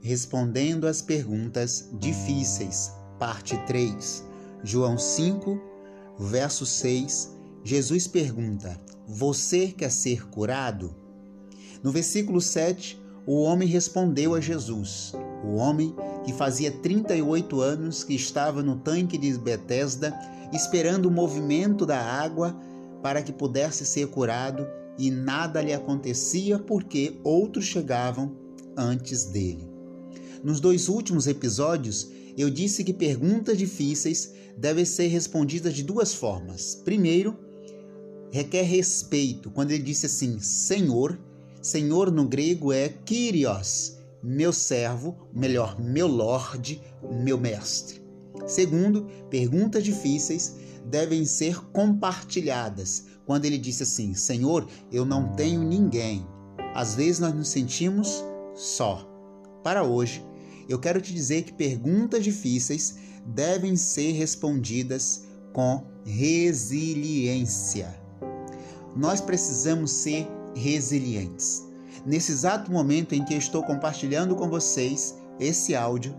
Respondendo às perguntas difíceis, parte 3. João 5, verso 6. Jesus pergunta: Você quer ser curado? No versículo 7, o homem respondeu a Jesus. O homem que fazia 38 anos que estava no tanque de Betesda, esperando o movimento da água para que pudesse ser curado, e nada lhe acontecia porque outros chegavam antes dele. Nos dois últimos episódios, eu disse que perguntas difíceis devem ser respondidas de duas formas. Primeiro, requer respeito, quando ele disse assim: Senhor. Senhor no grego é Kyrios, meu servo, melhor, meu lorde, meu mestre. Segundo, perguntas difíceis devem ser compartilhadas. Quando ele disse assim: Senhor, eu não tenho ninguém. Às vezes nós nos sentimos só. Para hoje, eu quero te dizer que perguntas difíceis devem ser respondidas com resiliência. Nós precisamos ser resilientes. Nesse exato momento em que estou compartilhando com vocês esse áudio,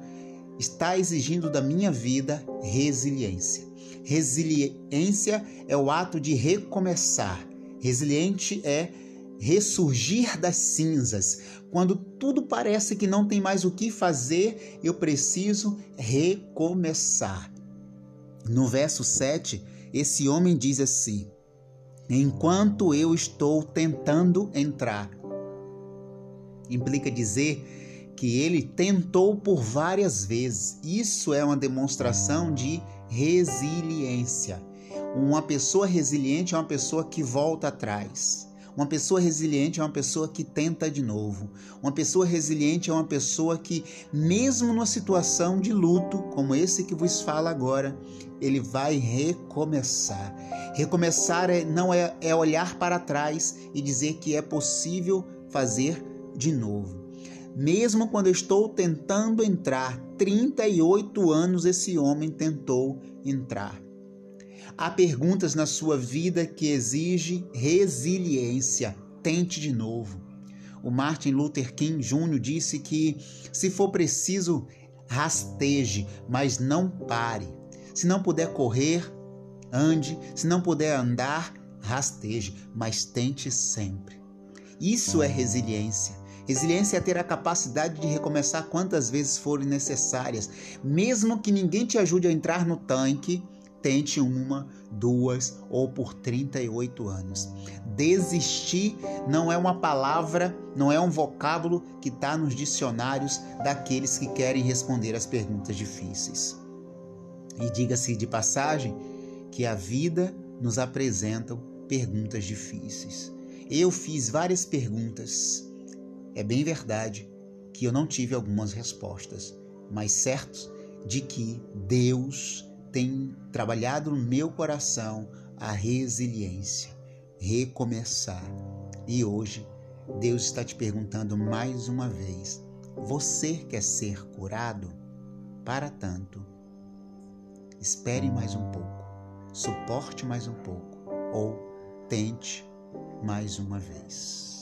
está exigindo da minha vida resiliência. Resiliência é o ato de recomeçar. Resiliente é ressurgir das cinzas. Quando tudo parece que não tem mais o que fazer, eu preciso recomeçar. No verso 7, esse homem diz assim: Enquanto eu estou tentando entrar, implica dizer que ele tentou por várias vezes. Isso é uma demonstração de resiliência. Uma pessoa resiliente é uma pessoa que volta atrás. Uma pessoa resiliente é uma pessoa que tenta de novo. Uma pessoa resiliente é uma pessoa que, mesmo numa situação de luto, como esse que vos fala agora, ele vai recomeçar. Recomeçar é, não é, é olhar para trás e dizer que é possível fazer de novo. Mesmo quando estou tentando entrar, 38 anos esse homem tentou entrar. Há perguntas na sua vida que exigem resiliência. Tente de novo. O Martin Luther King Jr. disse que, se for preciso, rasteje, mas não pare. Se não puder correr, ande. Se não puder andar, rasteje, mas tente sempre. Isso é resiliência. Resiliência é ter a capacidade de recomeçar quantas vezes forem necessárias, mesmo que ninguém te ajude a entrar no tanque Tente uma, duas ou por 38 anos. Desistir não é uma palavra, não é um vocábulo que está nos dicionários daqueles que querem responder as perguntas difíceis. E diga-se de passagem que a vida nos apresenta perguntas difíceis. Eu fiz várias perguntas. É bem verdade que eu não tive algumas respostas, mas certo de que Deus tem trabalhado no meu coração a resiliência, recomeçar. E hoje Deus está te perguntando mais uma vez: você quer ser curado? Para tanto, espere mais um pouco, suporte mais um pouco ou tente mais uma vez.